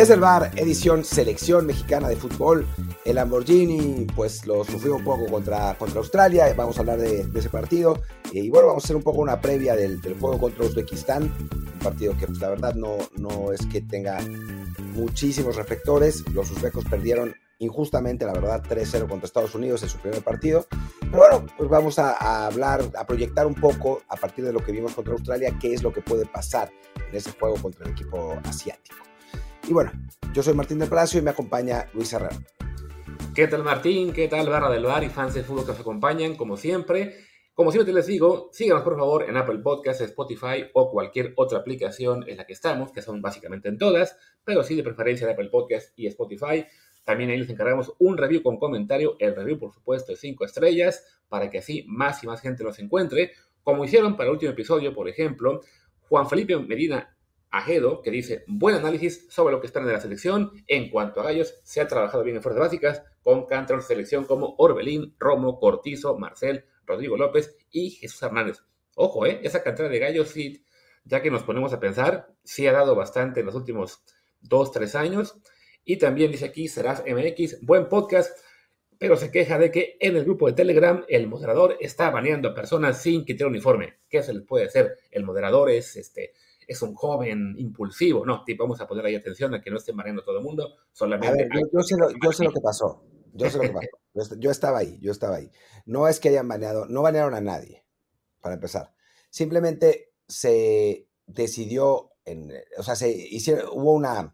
Desde el bar, edición selección mexicana de fútbol. El Lamborghini, pues lo sufrió un poco contra, contra Australia. Vamos a hablar de, ese partido. Y bueno, vamos a hacer un poco una previa del, juego contra Uzbekistán. Un partido que, pues, la verdad, no, no es que tenga muchísimos reflectores. Los uzbecos perdieron injustamente, la verdad, 3-0 contra Estados Unidos en su primer partido. Pero bueno, pues vamos a, a, hablar, a proyectar un poco a partir de lo que vimos contra Australia, qué es lo que puede pasar en ese juego contra el equipo asiático. Y bueno, yo soy Martín del Palacio y me acompaña Luis Herrera. ¿Qué tal Martín? ¿Qué tal Barra del Bar y fans de fútbol que nos acompañan? Como siempre, como siempre les digo, síganos por favor en Apple Podcasts, Spotify o cualquier otra aplicación en la que estamos, que son básicamente en todas, pero sí de preferencia en Apple Podcasts y Spotify. También ahí les encargamos un review con comentario, el review por supuesto de 5 estrellas, para que así más y más gente los encuentre, como hicieron para el último episodio, por ejemplo, Juan Felipe Medina Ajedo, que dice, buen análisis sobre lo que están en la selección. En cuanto a Gallos, se ha trabajado bien en fuerzas básicas, con cantos de selección como Orbelín, Romo, Cortizo, Marcel, Rodrigo López y Jesús Hernández. Ojo, ¿eh? esa cantera de Gallos, sí, ya que nos ponemos a pensar, sí ha dado bastante en los últimos dos, tres años. Y también dice aquí, Serás MX, buen podcast, pero se queja de que en el grupo de Telegram el moderador está baneando a personas sin quitar uniforme. ¿Qué se les puede hacer? El moderador es este es un joven impulsivo, no, tipo, vamos a poner ahí atención a que no estén mareando todo el mundo, solamente... yo, sé lo, que pasó, yo sé lo que pasó, yo estaba ahí, yo estaba ahí. No es que hayan baneado, no banearon a nadie, para empezar. Simplemente se decidió, en, o sea, se hicieron, hubo una,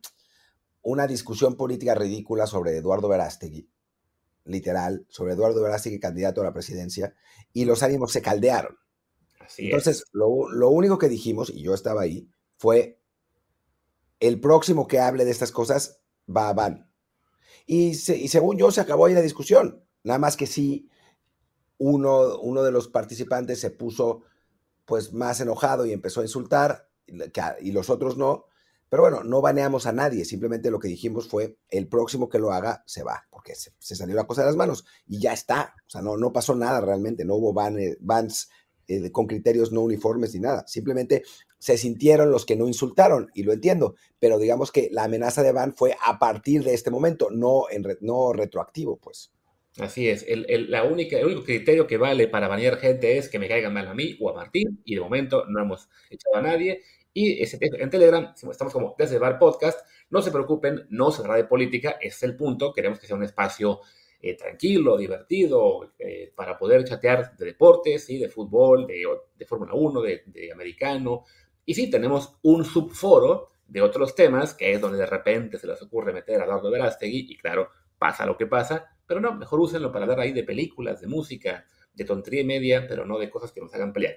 una discusión política ridícula sobre Eduardo Verástegui, literal, sobre Eduardo Verástegui, candidato a la presidencia, y los ánimos se caldearon. Entonces, lo, único que dijimos, y yo estaba ahí, fue el próximo que hable de estas cosas va a Van. Y, según yo se acabó ahí la discusión. Nada más que sí, uno, uno de los participantes se puso pues más enojado y empezó a insultar, y los otros no. Pero bueno, no baneamos a nadie, simplemente lo que dijimos fue el próximo que lo haga se va, porque se, salió la cosa de las manos y ya está. O sea, no, no pasó nada realmente, no hubo bans eh, con criterios no uniformes ni nada. Simplemente se sintieron los que no insultaron, y lo entiendo, pero digamos que la amenaza de ban fue a partir de este momento, no, en no retroactivo, pues. Así es, el, la única, el único criterio que vale para banear gente es que me caigan mal a mí o a Martín, y de momento no hemos echado a nadie. Y en Telegram estamos como desde Bar Podcast. No se preocupen, no se habla de política, ese es el punto. Queremos que sea un espacio eh, tranquilo, divertido, eh, para poder chatear de deportes, y de fútbol, de, Fórmula 1, de, americano. Y sí, tenemos un subforo de otros temas, que es donde de repente se les ocurre meter a Eduardo Verástegui, y claro, pasa lo que pasa, pero no, mejor úsenlo para hablar ahí de películas, de música, de tontería y media, pero no de cosas que nos hagan pelear.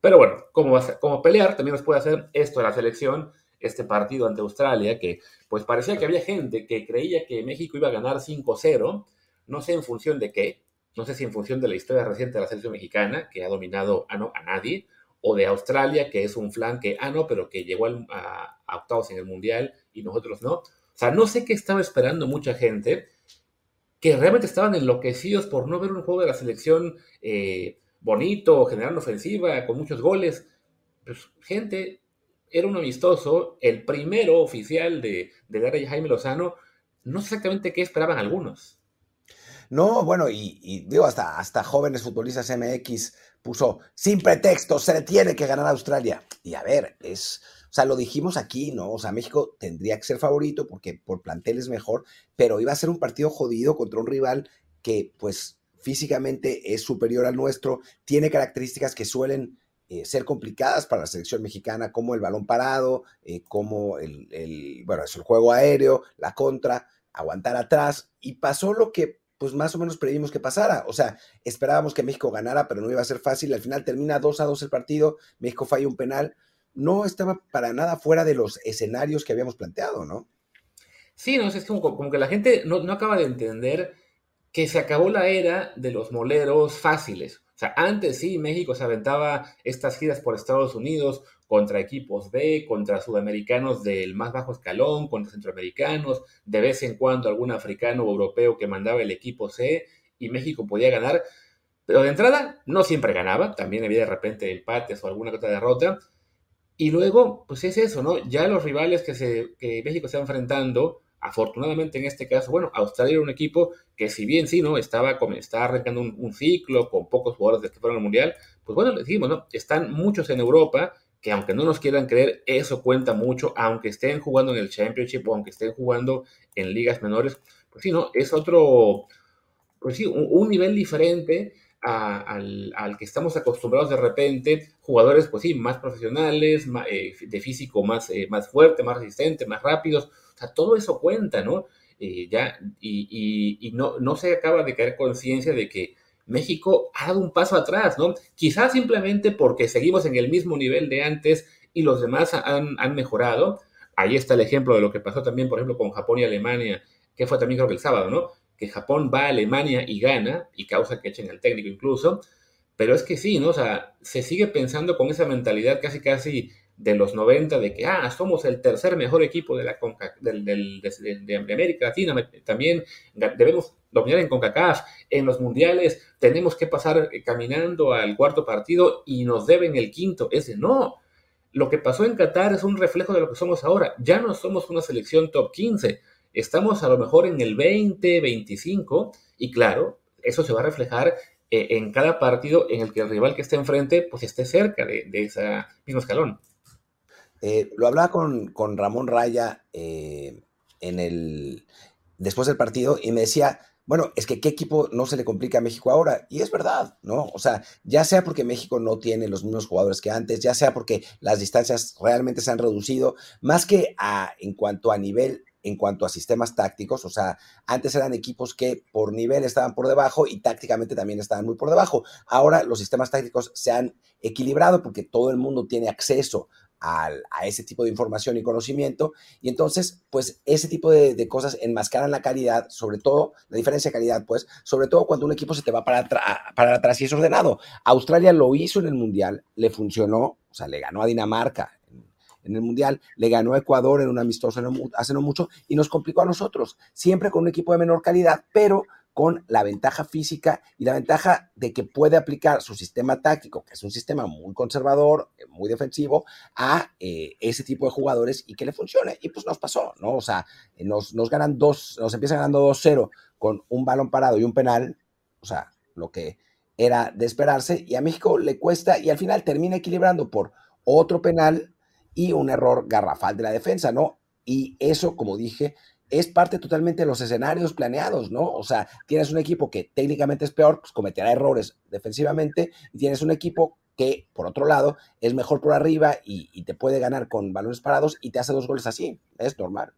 Pero bueno, como, como pelear, también nos puede hacer esto de la selección, este partido ante Australia, que pues parecía que había gente que creía que México iba a ganar 5-0, no sé en función de qué, no sé si en función de la historia reciente de la selección mexicana, que ha dominado a, no, a nadie, o de Australia, que es un flan que, ah, no, pero que llegó a, octavos en el Mundial y nosotros no. O sea, no sé qué estaba esperando mucha gente, que realmente estaban enloquecidos por no ver un juego de la selección eh, bonito, generando ofensiva, con muchos goles. Pues, gente, era un amistoso, el primero oficial de, de Gara y Jaime Lozano, no sé exactamente qué esperaban algunos. No, bueno, y, digo, hasta, hasta jóvenes futbolistas MX puso, sin pretexto, se le tiene que ganar a Australia. Y a ver, es, o sea, lo dijimos aquí, ¿no? O sea, México tendría que ser favorito porque por plantel es mejor, pero iba a ser un partido jodido contra un rival que, pues, físicamente es superior al nuestro, tiene características que suelen eh, ser complicadas para la selección mexicana, como el balón parado, eh, como el, el, bueno, es el juego aéreo, la contra, aguantar atrás, y pasó lo que pues más o menos previmos que pasara. O sea, esperábamos que México ganara, pero no iba a ser fácil. Al final termina 2 a 2 el partido, México falla un penal. No estaba para nada fuera de los escenarios que habíamos planteado, ¿no? Sí, no, es como, como que la gente no, no acaba de entender que se acabó la era de los moleros fáciles. Sea, antes sí, México se aventaba estas giras por Estados Unidos contra equipos B, contra sudamericanos del más bajo escalón, contra centroamericanos, de vez en cuando algún africano o europeo que mandaba el equipo C y México podía ganar. Pero de entrada no siempre ganaba, también había de repente empates o alguna otra derrota. Y luego, pues es eso, ¿no? Ya los rivales que, se, que México está enfrentando, afortunadamente en este caso, bueno, Australia era un equipo que si bien sí, ¿no? Estaba, estaba arrancando un, ciclo con pocos jugadores que fueron al Mundial, pues bueno, le decimos, ¿no? Están muchos en Europa, que aunque no nos quieran creer, eso cuenta mucho, aunque estén jugando en el Championship o aunque estén jugando en ligas menores, pues sí, ¿no? Es otro, pues sí, un nivel diferente al, que estamos acostumbrados de repente, jugadores, pues sí, más profesionales, eh, de físico más, eh, más fuerte, más resistente, más rápidos, o sea, todo eso cuenta, ¿no? Eh, ya, y, no, no se acaba de caer conciencia de que México ha dado un paso atrás, ¿no? Quizás simplemente porque seguimos en el mismo nivel de antes y los demás han, han mejorado. Ahí está el ejemplo de lo que pasó también, por ejemplo, con Japón y Alemania, que fue también creo que el sábado, ¿no? que Japón va a Alemania y gana, y causa que echen al técnico incluso, pero es que sí, ¿no? O sea, se sigue pensando con esa mentalidad casi casi de los 90 de que, ah, somos el tercer mejor equipo de, la de, América Latina, también debemos dominar en CONCACAF, en los mundiales tenemos que pasar eh, caminando al cuarto partido y nos deben el quinto, ese no. Lo que pasó en Qatar es un reflejo de lo que somos ahora. Ya no somos una selección top 15, estamos a lo mejor en el 20, 25 y claro, eso se va a reflejar eh, en cada partido en el que el rival que esté enfrente pues esté cerca de, ese mismo escalón. Eh, lo hablaba con, Ramón Raya eh, en el, después del partido y me decía, bueno, es que qué equipo no se le complica a México ahora. Y es verdad, ¿no? O sea, ya sea porque México no tiene los mismos jugadores que antes, ya sea porque las distancias realmente se han reducido, más que a, en cuanto a nivel en cuanto a sistemas tácticos, o sea, antes eran equipos que por nivel estaban por debajo y tácticamente también estaban muy por debajo. Ahora los sistemas tácticos se han equilibrado porque todo el mundo tiene acceso a ese tipo de información y conocimiento y entonces pues ese tipo de, cosas enmascaran la calidad, sobre todo la diferencia de calidad pues, sobre todo cuando un equipo se te va para, para atrás y es ordenado. Australia lo hizo en el Mundial, le funcionó, o sea, le ganó a Dinamarca en el Mundial, le ganó a Ecuador en un amistoso hace no mucho y nos complicó a nosotros, siempre con un equipo de menor calidad, pero con la ventaja física y la ventaja de que puede aplicar su sistema táctico, que es un sistema muy conservador, eh, muy defensivo, a eh, ese tipo de jugadores y que le funcione. Y pues nos pasó, ¿no? O sea, nos, nos ganan dos, nos empiezan ganando 2-0 con un balón parado y un penal, o sea, lo que era de esperarse, y a México le cuesta y al final termina equilibrando por otro penal y un error garrafal de la defensa, ¿no? Y eso, como dije, es parte totalmente de los escenarios planeados, ¿no? O sea, tienes un equipo que técnicamente es peor, pues cometerá errores defensivamente, y tienes un equipo que, por otro lado, es mejor por arriba y, te puede ganar con balones parados y te hace dos goles así. Es normal.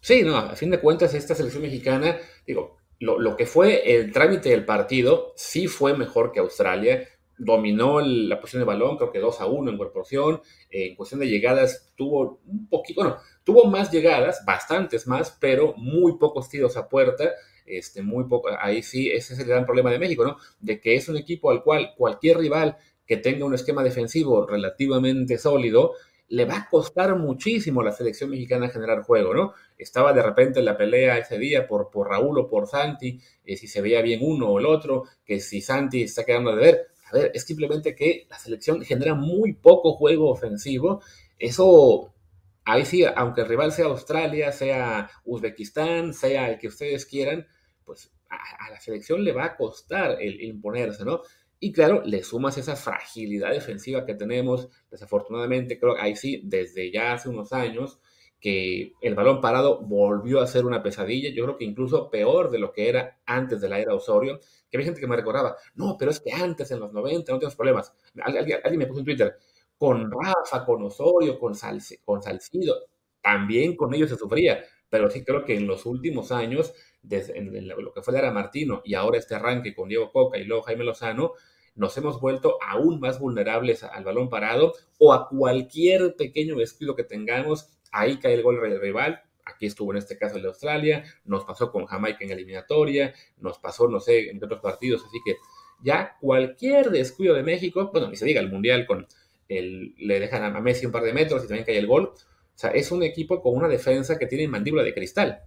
Sí, no, a fin de cuentas, esta selección mexicana, digo, lo, lo que fue el trámite del partido sí fue mejor que Australia dominó la posición de balón, creo que 2 a 1 en proporción. en cuestión de llegadas, tuvo un poquito, bueno, tuvo más llegadas, bastantes más, pero muy pocos tiros a puerta. Este, muy poco, ahí sí, ese es el gran problema de México, ¿no? De que es un equipo al cual cualquier rival que tenga un esquema defensivo relativamente sólido, le va a costar muchísimo a la selección mexicana generar juego, ¿no? Estaba de repente en la pelea ese día por, por Raúl o por Santi, eh, si se veía bien uno o el otro, que si Santi está quedando de ver, a ver, es simplemente que la selección genera muy poco juego ofensivo. Eso, ahí sí, aunque el rival sea Australia, sea Uzbekistán, sea el que ustedes quieran, pues a, la selección le va a costar el imponerse, ¿no? Y claro, le sumas esa fragilidad defensiva que tenemos, desafortunadamente, creo que ahí sí, desde ya hace unos años, que el balón parado volvió a ser una pesadilla, yo creo que incluso peor de lo que era antes de la era Osorio, que había gente que me recordaba, no, pero es que antes, en los 90, no tenemos problemas. Alguien, me puso en Twitter, con Rafa, con Osorio, con, con Salcido, también con ellos se sufría, pero sí creo que en los últimos años, desde en lo que fue la era Martino y ahora este arranque con Diego Coca y luego Jaime Lozano, nos hemos vuelto aún más vulnerables al balón parado o a cualquier pequeño descuido que tengamos ahí cae el gol del rival. Aquí estuvo en este caso el de Australia, nos pasó con Jamaica en eliminatoria, nos pasó, no sé, en otros partidos, así que ya cualquier descuido de México, bueno, ni se diga el Mundial con el, le dejan a Messi un par de metros y también cae el gol. O sea, es un equipo con una defensa que tiene mandíbula de cristal.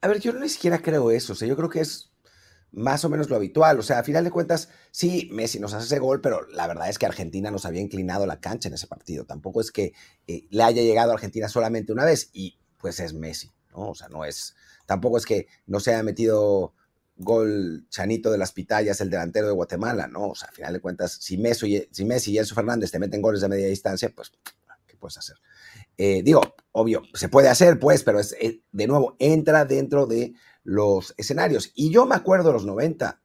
A ver, yo no ni siquiera creo eso. O sea, yo creo que es más o menos lo habitual. O sea, a final de cuentas, sí, Messi nos hace ese gol, pero la verdad es que Argentina nos había inclinado la cancha en ese partido. Tampoco es que eh, le haya llegado a Argentina solamente una vez y pues es Messi, ¿no? O sea, no es, tampoco es que no se haya metido gol Chanito de las Pitayas, el delantero de Guatemala, ¿no? O sea, a final de cuentas, si Messi, si Messi y Enzo Fernández te meten goles de media distancia, pues, ¿qué puedes hacer? Eh, digo, obvio, se puede hacer, pues, pero es, eh, de nuevo, entra dentro de los escenarios. Y yo me acuerdo de los 90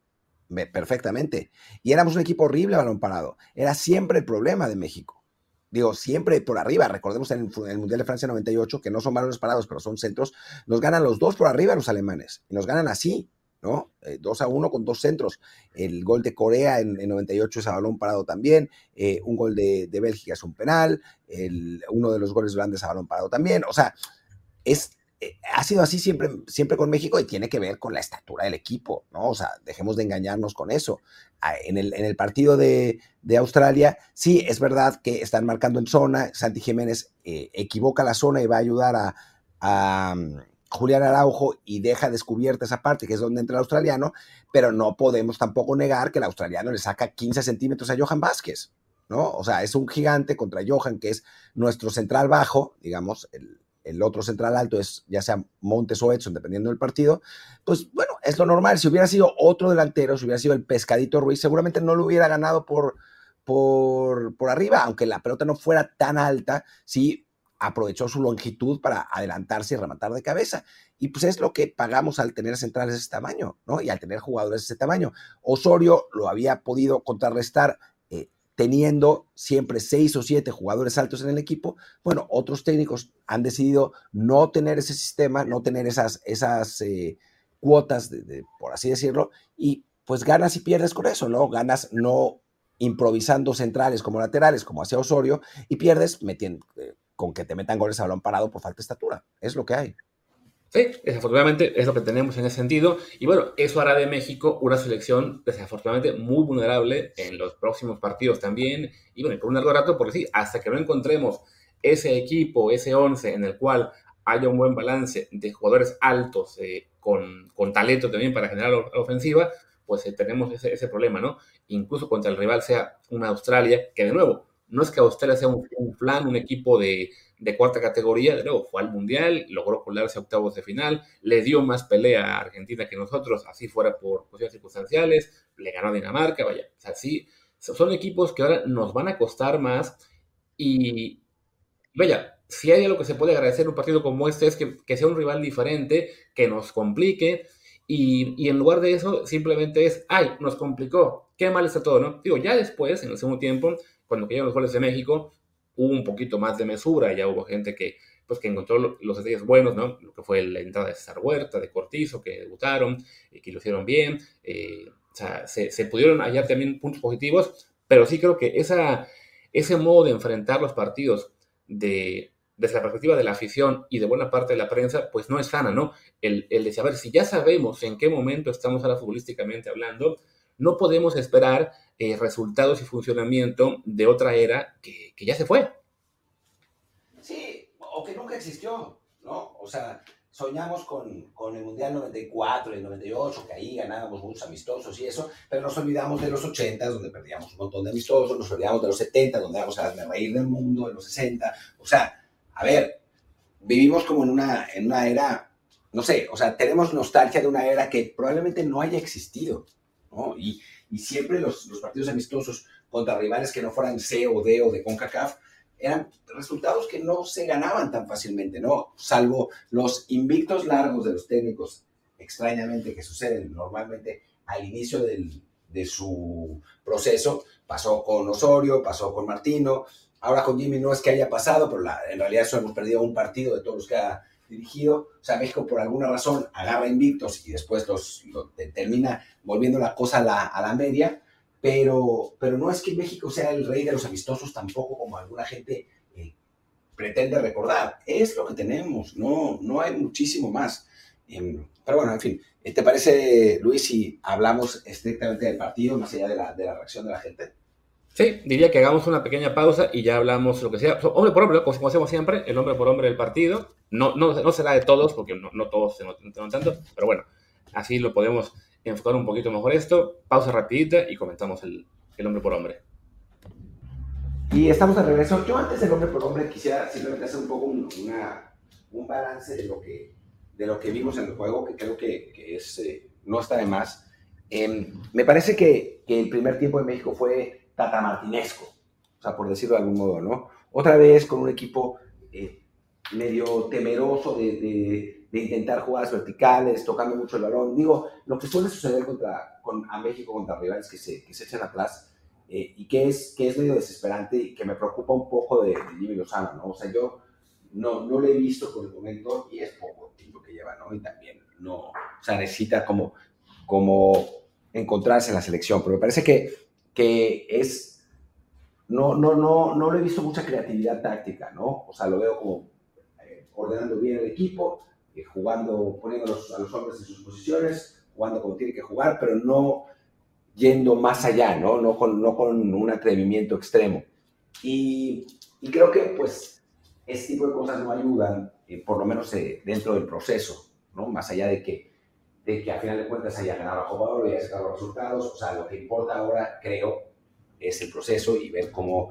perfectamente. Y éramos un equipo horrible balón parado. Era siempre el problema de México. Digo, siempre por arriba. Recordemos en el, Mundial de Francia 98, que no son balones parados, pero son centros. Nos ganan los dos por arriba los alemanes. Y nos ganan así, ¿no? 2 eh, a 1 con dos centros. El gol de Corea en, 98 es a balón parado también. Eh, un gol de, Bélgica es un penal. El, uno de los goles grandes a balón parado también. O sea, es eh, ha sido así siempre, siempre con México y tiene que ver con la estatura del equipo, ¿no? O sea, dejemos de engañarnos con eso. Ah, en el, partido de, Australia, sí, es verdad que están marcando en zona, Santi Jiménez eh, equivoca la zona y va a ayudar a, mm, Julián Araujo y deja descubierta esa parte que es donde entra el australiano, pero no podemos tampoco negar que el australiano le saca 15 centímetros a Johan Vázquez, ¿no? O sea, es un gigante contra Johan, que es nuestro central bajo, digamos, el, el otro central alto es ya sea Montes o Edson, dependiendo del partido, pues bueno, es lo normal. Si hubiera sido otro delantero, si hubiera sido el Pescadito Ruiz, seguramente no lo hubiera ganado por, por, por arriba, aunque la pelota no fuera tan alta, sí aprovechó su longitud para adelantarse y rematar de cabeza. Y pues es lo que pagamos al tener centrales de ese tamaño, ¿no? Y al tener jugadores de ese tamaño. Osorio lo había podido contrarrestar teniendo siempre seis o siete jugadores altos en el equipo, bueno, otros técnicos han decidido no tener ese sistema, no tener esas, esas eh, cuotas, de, por así decirlo, y pues ganas y pierdes con eso, ¿no? Ganas no improvisando centrales como laterales, como hacía Osorio, y pierdes metiendo, eh, con que te metan goles a balón parado por falta de estatura. Es lo que hay. Sí, desafortunadamente es lo que tenemos en ese sentido. Y bueno, eso hará de México una selección desafortunadamente muy vulnerable en los próximos partidos también. Y bueno, por un largo rato, porque sí, hasta que no encontremos ese equipo, ese 11 en el cual haya un buen balance de jugadores altos eh, con, con, talento también para generar la ofensiva, pues eh, tenemos ese, ese, problema, ¿no? Incluso contra el rival sea una Australia, que de nuevo, no es que Australia sea un, un plan, un equipo de de cuarta categoría, de nuevo, fue al Mundial, logró colarse octavos de final, le dio más pelea a Argentina que nosotros, así fuera por cuestiones circunstanciales, le ganó a Dinamarca, vaya, o sea, sí, son equipos que ahora nos van a costar más y, vaya, si hay algo que se puede agradecer en un partido como este es que, sea un rival diferente, que nos complique, y, y, en lugar de eso, simplemente es, ay, nos complicó, qué mal está todo, ¿no? Digo, ya después, en el segundo tiempo, cuando cayeron los goles de México, hubo un poquito más de mesura, ya hubo gente que, pues, que encontró los detalles buenos, ¿no? Lo que fue la entrada de César Huerta, de Cortizo, que debutaron y que lo hicieron bien. Eh, o sea, se, pudieron hallar también puntos positivos, pero sí creo que esa, ese modo de enfrentar los partidos de, desde la perspectiva de la afición y de buena parte de la prensa, pues no es sana, ¿no? El, el de saber si ya sabemos en qué momento estamos ahora futbolísticamente hablando, no podemos esperar eh, resultados y funcionamiento de otra era que, ya se fue. Sí, o que nunca existió, ¿no? O sea, soñamos con, el Mundial 94 y el 98, que ahí ganábamos muchos amistosos y eso, pero nos olvidamos de los 80, donde perdíamos un montón de amistosos, nos olvidamos de los 70, donde íbamos a reír del mundo, en los 60. O sea, a ver, vivimos como en una, en una era, no sé, o sea, tenemos nostalgia de una era que probablemente no haya existido, ¿no? Y, y siempre los, partidos amistosos contra rivales que no fueran C o D o de CONCACAF eran resultados que no se ganaban tan fácilmente, ¿no? Salvo los invictos largos de los técnicos, extrañamente, que suceden normalmente al inicio de su proceso. Pasó con Osorio, pasó con Martino, ahora con Jimmy no es que haya pasado, pero en realidad solo hemos perdido un partido de todos los que ha dirigido. O sea, México por alguna razón agarra invictos y después los, termina volviendo la cosa a la, media. Pero, pero no es que México sea el rey de los amistosos tampoco, como alguna gente eh, pretende recordar. Es lo que tenemos, no, no hay muchísimo más. Em, pero bueno, en fin, eh, ¿te parece, Luis, si hablamos estrictamente del partido, más allá de la, de la reacción de la gente? Sí, diría que hagamos una pequeña pausa y ya hablamos lo que sea. Hombre por hombre, como hacemos siempre, el hombre por hombre del partido. No, no, no será de todos, porque no, no todos se notan tanto, pero bueno, así lo podemos enfocar un poquito mejor esto. Pausa rapidita y comentamos el, el hombre por hombre. Y estamos de regreso. Yo antes del hombre por hombre quisiera simplemente hacer un poco un, una, un balance de lo, que, de lo que vimos en el juego, que creo que, que es, eh, no está de más. Eh, me parece que, que, el primer tiempo de México fue tatamartinesco, o sea, por decirlo de algún modo, ¿no? Otra vez con un equipo eh, medio temeroso de, de, de, intentar jugadas verticales, tocando mucho el balón. Digo, lo que suele suceder contra, con, a México contra rivales que se, que se echan atrás eh, y que es, que es medio desesperante y que me preocupa un poco de, de Jimmy Lozano, ¿no? O sea, yo no, no lo he visto por el momento y es poco tiempo que lleva, ¿no? Y también no, o sea, necesita como, como encontrarse en la selección, pero me parece que, que es, no, no, no, no he visto mucha creatividad táctica, ¿no? O sea, lo veo como eh, ordenando bien el equipo, eh, jugando, poniendo a los hombres en sus posiciones, jugando como tiene que jugar, pero no yendo más allá, ¿no? No con, no con un atrevimiento extremo. Y, y creo que, pues, este tipo de cosas no ayudan, eh, por lo menos eh, dentro del proceso, ¿no? Más allá de que, de que a final de cuentas haya ganado a jugador y haya sacado los resultados, o sea, lo que importa ahora, creo, es el proceso y ver cómo,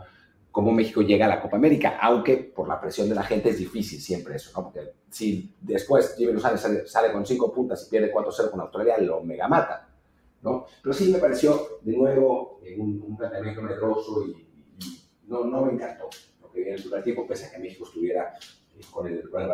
cómo México llega a la Copa América, aunque por la presión de la gente es difícil siempre eso, ¿no? Porque si después Jimmy Lozano sale, sale con cinco puntas y pierde 4-0 con Australia, lo mega mata. ¿no? Pero sí me pareció, de nuevo, un, un planteamiento medroso y, y, no, no me encantó lo que viene en el primer tiempo, pese a que México estuviera eh, con el, con el.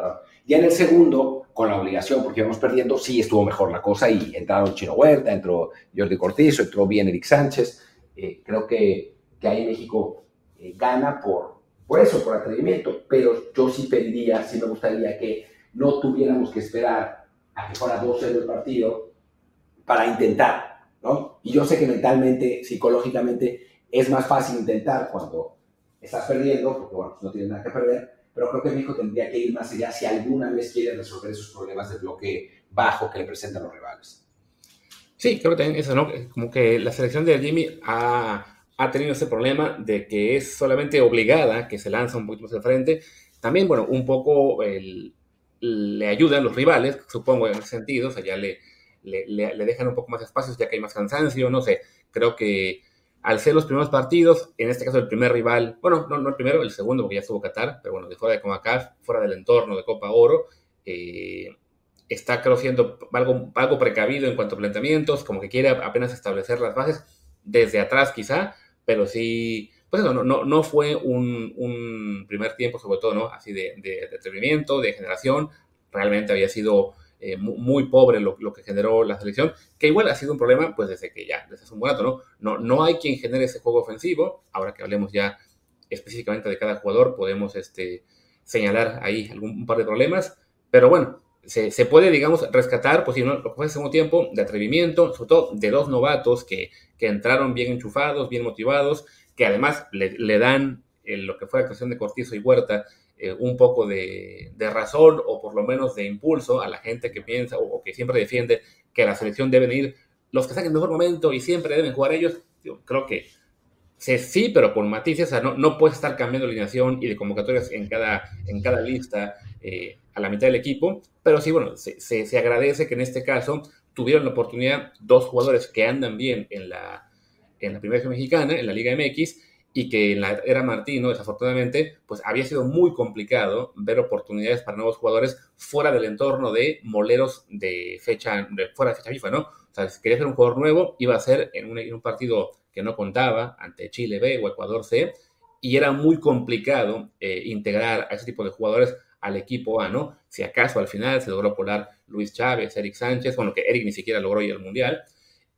Ya en el segundo, con la obligación, porque íbamos perdiendo, sí estuvo mejor la cosa y entraron Chino Huerta, entró Jordi Cortizo, entró bien Eric Sánchez. Eh, creo que, que ahí México eh, gana por, por eso, por atrevimiento, pero yo sí pediría, sí me gustaría que no tuviéramos que esperar a que fuera 2-0 el partido para intentar ¿no? Y yo sé que mentalmente, psicológicamente, es más fácil intentar cuando estás perdiendo, porque bueno, pues no tienes nada que perder, pero creo que México tendría que ir más allá si alguna vez quiere resolver esos problemas de bloque bajo que le presentan los rivales. Sí, creo que también eso, ¿no? Como que la selección de Jimmy ha, ha tenido ese problema de que es solamente obligada, que se lanza un poquito más al frente. También, bueno, un poco el, le ayudan los rivales, supongo en ese sentido, o sea, ya le, le, le, dejan un poco más espacios ya que hay más cansancio, no sé, creo que al ser los primeros partidos, en este caso el primer rival, bueno, no, no el primero, el segundo, porque ya estuvo Qatar, pero bueno, de fuera de CONCACAF, fuera del entorno de Copa Oro, eh, está creo siendo algo, algo precavido en cuanto a planteamientos, como que quiere apenas establecer las bases desde atrás quizá, pero sí, pues no, no, no fue un, un, primer tiempo, sobre todo, ¿no? Así de, de, de atrevimiento, de generación, realmente había sido eh, muy, pobre lo, que generó la selección, que igual ha sido un problema pues desde que ya, desde hace un buen rato, ¿no? ¿no? No hay quien genere ese juego ofensivo, ahora que hablemos ya específicamente de cada jugador, podemos este, señalar ahí algún un par de problemas, pero bueno, se, se, puede, digamos, rescatar, pues si no, lo que fue hace un tiempo, de atrevimiento, sobre todo de dos novatos que, que entraron bien enchufados, bien motivados, que además le, le dan eh, lo que fue la actuación de Cortizo y Huerta, eh, un poco de, razón o por lo menos de impulso a la gente que piensa o, que siempre defiende que la selección deben ir los que están en el mejor momento y siempre deben jugar ellos. Yo creo que sí, pero con matices, o sea, no, no puedes estar cambiando alineación y de convocatorias en cada, en cada lista eh, a la mitad del equipo, pero sí, bueno, se, se, se, agradece que en este caso tuvieron la oportunidad dos jugadores que andan bien en la, en la Primera Mexicana, en la Liga MX, y que en la era Martino, desafortunadamente, pues había sido muy complicado ver oportunidades para nuevos jugadores fuera del entorno de moleros de fecha, de, fuera de fecha FIFA, ¿no? O sea, si quería ser un jugador nuevo, iba a ser en un, partido que no contaba ante Chile B o Ecuador C, y era muy complicado eh, integrar a ese tipo de jugadores al equipo A, ¿no? Si acaso al final se logró poner Luis Chávez, Eric Sánchez, bueno, que Eric ni siquiera logró ir al Mundial,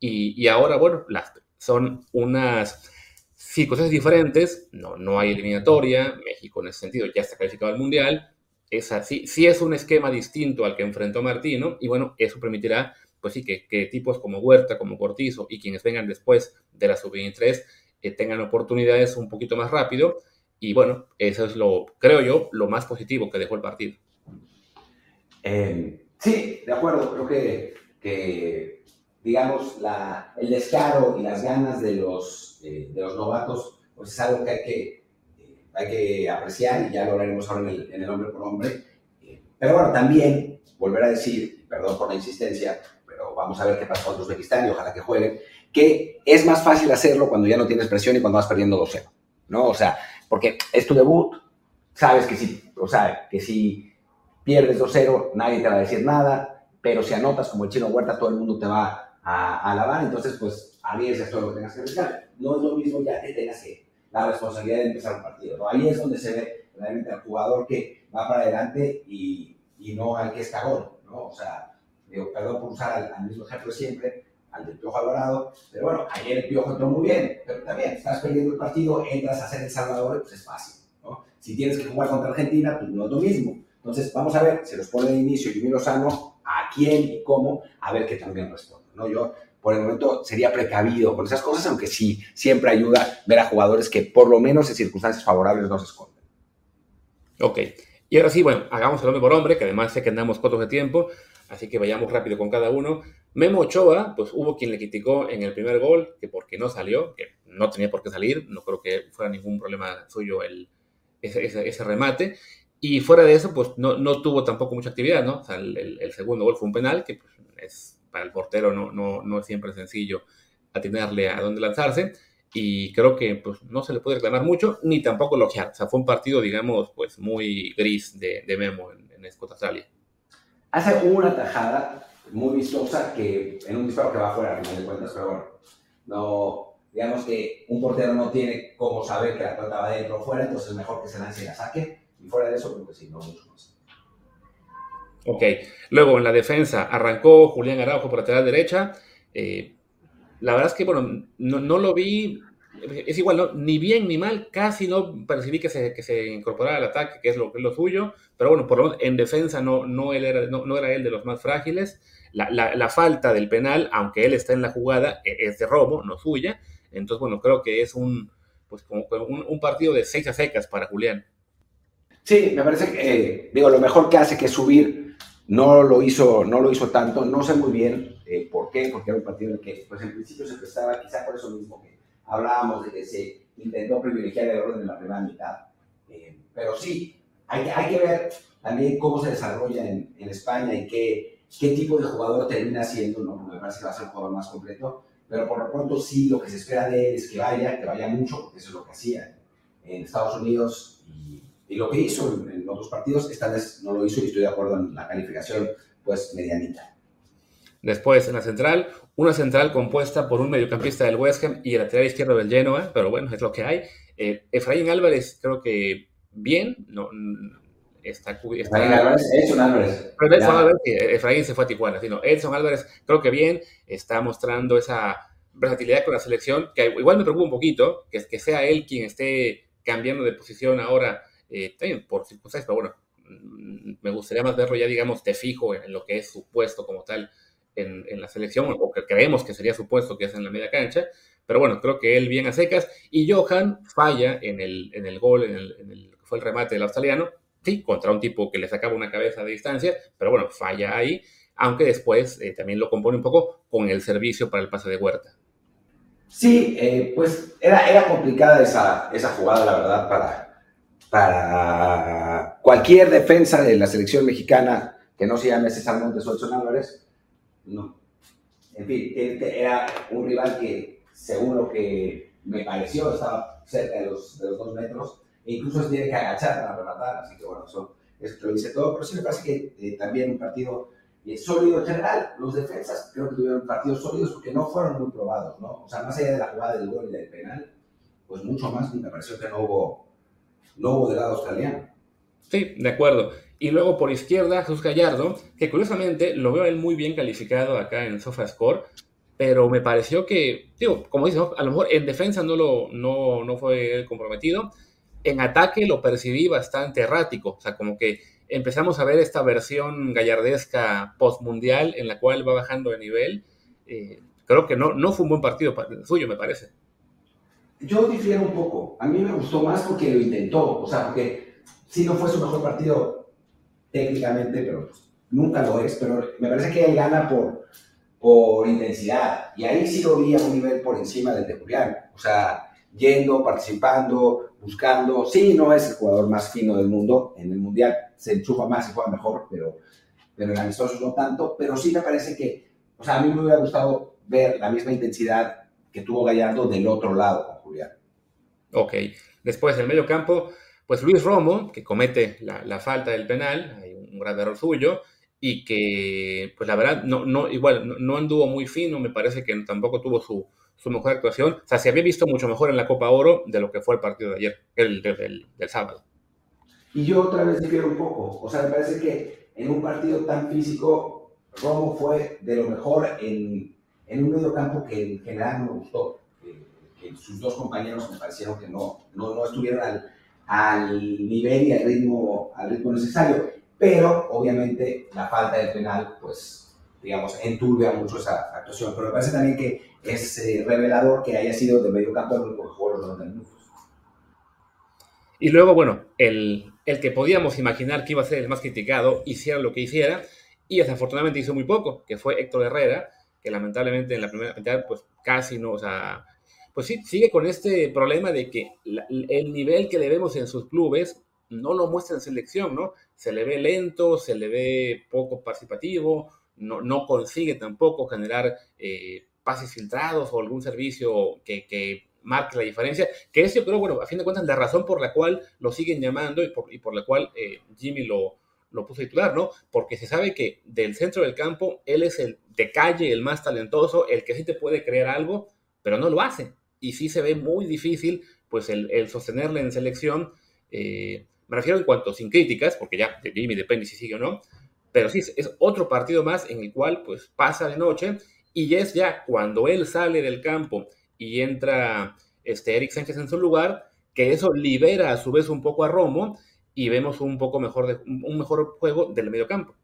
y, ahora, bueno, son unas circunstancias diferentes, no, no hay eliminatoria, México en ese sentido ya está calificado al Mundial, es así, sí es un esquema distinto al que enfrentó Martino, y bueno, eso permitirá, pues sí, que, que tipos como Huerta, como Cortizo y quienes vengan después de la sub-23 eh, tengan oportunidades un poquito más rápido, y bueno, eso es lo, creo yo, lo más positivo que dejó el partido. Eh, sí, de acuerdo, creo que, que digamos, el descaro y las ganas de los, eh, de los novatos, pues es algo que hay que, eh, hay que apreciar y ya lo hablaremos ahora en el, en el hombre por hombre. Eh, pero bueno, también volver a decir, perdón por la insistencia, pero vamos a ver qué pasa con Uzbekistán y ojalá que jueguen, que es más fácil hacerlo cuando ya no tienes presión y cuando vas perdiendo 2-0, ¿no? O sea, porque es tu debut, sabes que si, o sea, que si pierdes 2-0, nadie te va a decir nada, pero si anotas como el chino Huerta, todo el mundo te va a, alabar, entonces pues arriesgas todo lo que tengas que arriesgar. No es lo mismo ya que tengas la responsabilidad de empezar un partido. Ahí es donde se ve realmente al jugador que va para adelante y, no al que es cagón, ¿no? O sea, perdón por usar al, mismo ejemplo siempre, al del Piojo Alvarado, pero bueno, ayer el Piojo entró muy bien, pero también estás perdiendo el partido, entras a ser El Salvador, pues es fácil, ¿no? Si tienes que jugar contra Argentina, pues no es lo mismo. Entonces, vamos a ver, se los pone de inicio Jimmy Lozano, a quién y cómo, a ver qué también responde, ¿no? Yo, por el momento, sería precavido con esas cosas, aunque sí, siempre ayuda ver a jugadores que, por lo menos en circunstancias favorables, no se esconden. Ok. Y ahora sí, bueno, hagamos el hombre por hombre, que además sé que andamos cortos de tiempo, así que vayamos rápido con cada uno. Memo Ochoa, pues hubo quien le criticó en el primer gol, que porque no salió, que no tenía por qué salir, no creo que fuera ningún problema suyo el, ese, remate. Y fuera de eso, pues no, no, tuvo tampoco mucha actividad, ¿no? O sea, el, segundo gol fue un penal, que pues, es, para el portero no, no, no es siempre sencillo atinarle a dónde lanzarse y creo que pues, no se le puede reclamar mucho, ni tampoco elogiar. O sea, fue un partido, digamos, pues muy gris de, de Memo en, en Australia. Hace una tajada muy vistosa que en un disparo que va afuera, a final de cuentas, pero bueno, no, digamos que un portero no tiene cómo saber que la pelota va dentro o fuera, entonces es mejor que se lance y la saque, y fuera de eso creo que sí, no mucho más. Ok, luego en la defensa arrancó Julián Araujo por lateral derecha, eh, la verdad es que, bueno, no, lo vi, es igual, ¿no? ni bien ni mal, casi no percibí que se, que se incorporara al ataque, que es lo, lo suyo, pero bueno, por lo menos en defensa no, no, él era, no, era él de los más frágiles. La, falta del penal, aunque él está en la jugada, e, es de robo, no suya. Entonces, bueno, creo que es un, pues como un, partido de seis a secas para Julián. Sí, me parece que, eh, digo, lo mejor que hace que subir no lo hizo, no lo hizo tanto, no sé muy bien eh, por qué, porque era un partido en el que, pues en principio se prestaba, quizá por eso mismo que hablábamos de que se intentó privilegiar el orden de la primera mitad. Eh, pero sí, hay, hay, que ver también cómo se desarrolla en, en, España y qué, qué tipo de jugador termina siendo, ¿no? Porque me parece que va a ser un jugador más completo, pero por lo pronto sí, lo que se espera de él es que vaya, que vaya mucho, porque eso es lo que hacía en Estados Unidos y y lo que hizo en, otros partidos, esta vez no lo hizo y estoy de acuerdo en la calificación, pues medianita. Después, en la central, una central compuesta por un mediocampista del West Ham y el lateral izquierdo del Genoa, pero bueno, es lo que hay. Eh, Efraín Álvarez, creo que bien, no, está, está Efraín Álvarez, Edson Álvarez. Pero Edson Álvarez, Efraín se fue a Tijuana, sino Edson Álvarez, creo que bien, está mostrando esa versatilidad con la selección, que igual me preocupa un poquito, que, que sea él quien esté cambiando de posición ahora eh, por circunstancias, pero bueno, mm, me gustaría más verlo ya, digamos, de fijo en, lo que es su puesto como tal en, la selección, o que creemos que sería su puesto, que es en la media cancha, pero bueno, creo que él bien a secas, y Johan falla en el, en el gol, en el, fue el remate del australiano, sí, contra un tipo que le sacaba una cabeza de distancia, pero bueno, falla ahí, aunque después eh, también lo compone un poco con el servicio para el pase de Huerta. Sí, eh, pues era, era complicada esa, esa jugada, la verdad, para, para cualquier defensa de la selección mexicana que no se llame César Montes o Edson Álvarez, no. En fin, era un rival que, según lo que me pareció, estaba cerca de los, de los dos metros, e incluso se tiene que agachar para rematar, así que bueno, eso, eso lo dice todo, pero sí me parece que eh, también un partido eh, sólido en general. Los defensas creo que tuvieron partidos sólidos porque no fueron muy probados, ¿no? O sea, más allá de la jugada del gol y del penal, pues mucho más me pareció que no hubo no del lado australiano. Sí, de acuerdo. Y luego por izquierda, Jesús Gallardo, que curiosamente lo veo él muy bien calificado acá en SofaScore, pero me pareció que, digo, como dice, a lo mejor en defensa no, lo, no, no fue comprometido, en ataque lo percibí bastante errático, o sea, como que empezamos a ver esta versión gallardesca post-mundial en la cual va bajando de nivel. Eh, creo que no, no fue un buen partido suyo, me parece. Yo difiero un poco. A mí me gustó más porque lo intentó. O sea, porque sí no fue su mejor partido técnicamente, pero pues, nunca lo es. Pero me parece que él gana por, por intensidad. Y ahí sí lo vi a un nivel por encima del de Julián. O sea, yendo, participando, buscando. Sí, no es el jugador más fino del mundo. En el Mundial se enchufa más y juega mejor, pero, pero en amistosos no tanto. Pero sí me parece que O sea, a mí me hubiera gustado ver la misma intensidad que tuvo Gallardo del otro lado Julián. Ok. Después, el medio campo, pues Luis Romo, que comete la, falta del penal, hay un, gran error suyo, y que, pues la verdad, no, no, igual, no, anduvo muy fino, me parece que tampoco tuvo su, su, mejor actuación. O sea, se había visto mucho mejor en la Copa Oro de lo que fue el partido de ayer, el del, del sábado. Y yo otra vez difiero un poco. O sea, me parece que en un partido tan físico, Romo fue de lo mejor en, en un medio campo que en general no me gustó. Que, sus dos compañeros me parecieron que no, no, no estuvieron al, al, nivel y al ritmo, al ritmo necesario. Pero obviamente la falta de penal, pues, digamos, enturbia mucho esa actuación. Pero me parece también que es eh, revelador que haya sido de medio campo el único que los 90 minutos. Y luego, bueno, el, el que podíamos imaginar que iba a ser el más criticado, hiciera lo que hiciera, y desafortunadamente hizo muy poco, que fue Héctor Herrera, que lamentablemente en la primera mitad, pues casi no, o sea, pues sí, sigue con este problema de que el nivel que le vemos en sus clubes no lo muestra en selección, ¿no? Se le ve lento, se le ve poco participativo, no, consigue tampoco generar eh, pases filtrados o algún servicio que, que marque la diferencia, que es yo creo, bueno, a fin de cuentas, la razón por la cual lo siguen llamando y por, y por la cual eh, Jimmy lo, puso titular, ¿no? Porque se sabe que del centro del campo, él es el de calle, el más talentoso, el que sí te puede creer algo, pero no lo hace. Y sí se ve muy difícil, pues, el, el sostenerle en selección. Eh, me refiero en cuanto sin críticas, porque ya de Jimmy depende si sigue o no, pero sí, es otro partido más en el cual, pues, pasa de noche y es ya cuando él sale del campo y entra este, Eric Sánchez en su lugar, que eso libera a su vez un poco a Romo y vemos un poco mejor, de, un mejor juego del medio campo.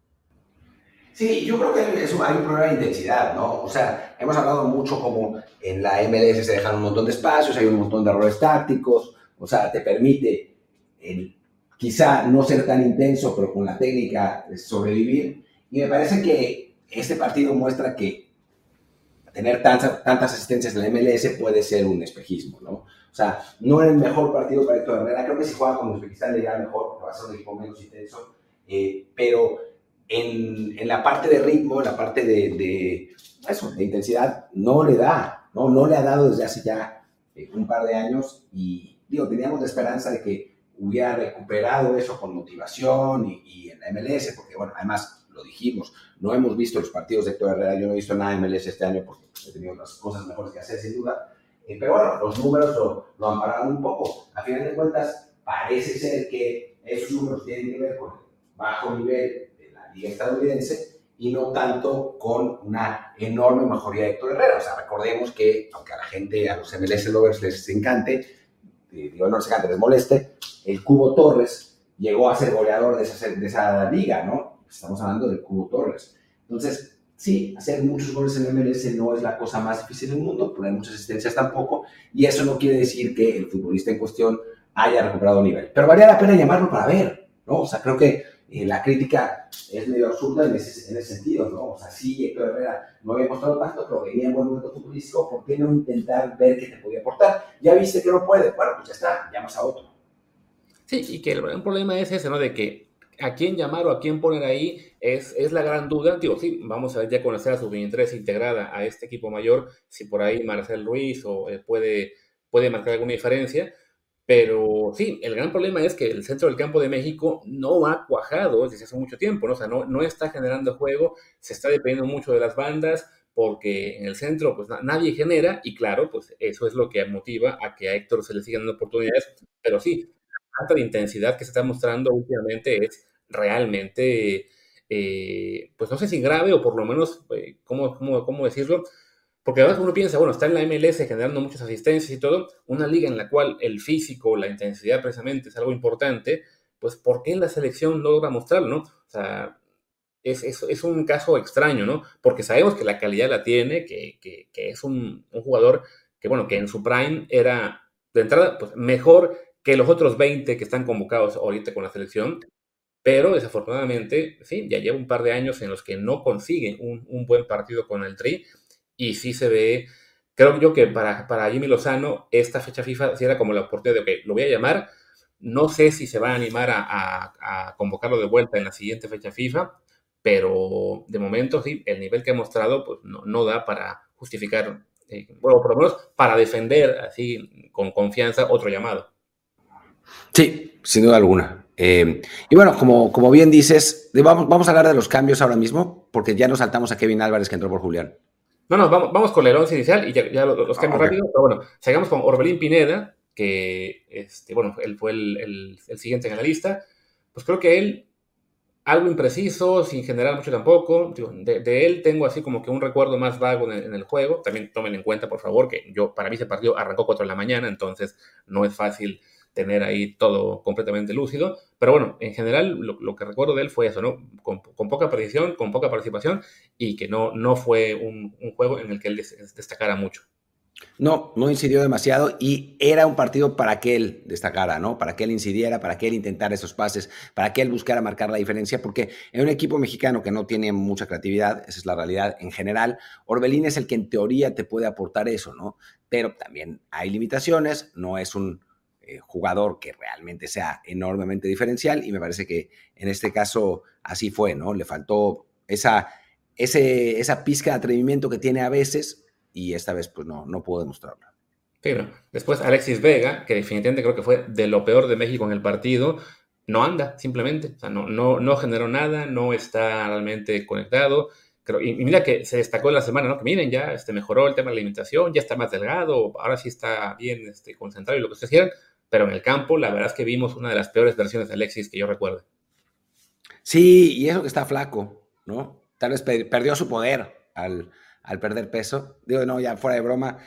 Sí, yo creo que hay un problema de intensidad, ¿no? O sea, hemos hablado mucho como en la MLS se dejan un montón de espacios, hay un montón de errores tácticos, o sea, te permite quizá no ser tan intenso, pero con la técnica sobrevivir. Y me parece que este partido muestra que tener tantas, tantas asistencias en la MLS puede ser un espejismo, ¿no? O sea, no es el mejor partido para Héctor Herrera. Creo que si juega con Uzbekistán le irá mejor, va a ser un equipo menos intenso. Eh, pero en, en, la parte de ritmo, en la parte de, de, eso, de intensidad, no le da, ¿no? No le ha dado desde hace ya eh, un par de años. Y, digo, teníamos la esperanza de que hubiera recuperado eso con motivación y, y en la MLS, porque, bueno, además lo dijimos, no hemos visto los partidos de Héctor Herrera, yo no he visto nada de MLS este año porque he tenido otras cosas mejores que hacer, sin duda. Eh, pero bueno, los números lo, lo ampararon un poco. A final de cuentas, parece ser que esos números tienen que ver con bajo nivel liga estadounidense y no tanto con una enorme mejoría de Héctor Herrera. O sea, recordemos que, aunque a la gente, a los MLS lovers les encante, eh, digo, no les encante, les moleste, el Cubo Torres llegó a ser goleador de esa, de esa liga, ¿no? Estamos hablando del Cubo Torres. Entonces, sí, hacer muchos goles en MLS no es la cosa más difícil del mundo, poner muchas asistencias tampoco, y eso no quiere decir que el futbolista en cuestión haya recuperado nivel. Pero valía la pena llamarlo para ver, ¿no? O sea, creo que eh, la crítica es medio absurda en ese, en ese, sentido, ¿no? O sea, sí, Héctor Herrera no había mostrado tanto, pero venía en buen momento futbolístico, ¿por qué no intentar ver qué te podía aportar? Ya viste que no puede, bueno, pues ya está, llamas a otro. Sí, y que el gran problema es ese, ¿no? De que a quién llamar o a quién poner ahí es, es la gran duda. Digo, sí, vamos a ver ya conocer a su 23 integrada a este equipo mayor, si por ahí Marcel Ruiz o, eh, puede, puede marcar alguna diferencia. Pero sí, el gran problema es que el centro del campo de México no ha cuajado desde hace mucho tiempo, ¿no? O sea, no, no está generando juego, se está dependiendo mucho de las bandas, porque en el centro pues nadie genera y claro, pues eso es lo que motiva a que a Héctor se le sigan dando oportunidades, pero sí, la falta de intensidad que se está mostrando últimamente es realmente, eh, pues no sé si grave o por lo menos, eh, ¿cómo, cómo, cómo decirlo? Porque además uno piensa, bueno, está en la MLS generando muchas asistencias y todo, una liga en la cual el físico, la intensidad precisamente es algo importante, pues ¿por qué en la selección logra mostrarlo, no? O sea, es, es, es, un caso extraño, ¿no? Porque sabemos que la calidad la tiene, que, que, que es un, un, jugador que, bueno, que en su prime era, de entrada, pues mejor que los otros 20 que están convocados ahorita con la selección, pero desafortunadamente, sí, ya lleva un par de años en los que no consigue un, un buen partido con el Tri y sí se ve, creo yo que para, para Jimmy Lozano esta fecha FIFA sí era como la oportunidad de, ok, lo voy a llamar, no sé si se va a animar a, a, convocarlo de vuelta en la siguiente fecha FIFA, pero de momento sí, el nivel que ha mostrado pues, no, da para justificar, eh, bueno, por lo menos para defender así con confianza otro llamado. Sí, sin duda alguna. Eh, y bueno, como, como bien dices, vamos, vamos a hablar de los cambios ahora mismo, porque ya nos saltamos a Kevin Álvarez que entró por Julián. No, no, vamos, vamos con el 11 inicial y ya, los, cambios ah, rápidos. Pero bueno, sigamos con Orbelín Pineda, que este, bueno, él fue el, el, siguiente en la lista. Pues creo que él, algo impreciso, sin generar mucho tampoco. de, él tengo así como que un recuerdo más vago en, en, el juego. También tomen en cuenta, por favor, que yo, para mí ese partido arrancó 4 de la mañana, entonces no es fácil tener ahí todo completamente lúcido. Pero bueno, en general lo, que recuerdo de él fue eso, ¿no? Con, poca precisión, con poca participación y que no, no fue un, juego en el que él destacara mucho. No, no incidió demasiado y era un partido para que él destacara, ¿no? Para que él incidiera, para que él intentara esos pases, para que él buscara marcar la diferencia, porque en un equipo mexicano que no tiene mucha creatividad, esa es la realidad en general, Orbelín es el que en teoría te puede aportar eso, ¿no? Pero también hay limitaciones, no es un eh, jugador que realmente sea enormemente diferencial y me parece que en este caso así fue, ¿no? Le faltó esa, ese, esa pizca de atrevimiento que tiene a veces y esta vez pues no, no pudo demostrarlo. Pero después Alexis Vega, que definitivamente creo que fue de lo peor de México en el partido, no anda simplemente, o sea, no, no, no generó nada, no está realmente conectado. y, mira que se destacó en la semana, ¿no? Que miren, ya este, mejoró el tema de la alimentación, ya está más delgado, ahora sí está bien este, concentrado y lo que ustedes quieran, pero en el campo la verdad es que vimos una de las peores versiones de Alexis que yo recuerdo. Sí, y eso que está flaco, ¿no? Tal vez perdió su poder al, perder peso. Digo, no, ya fuera de broma,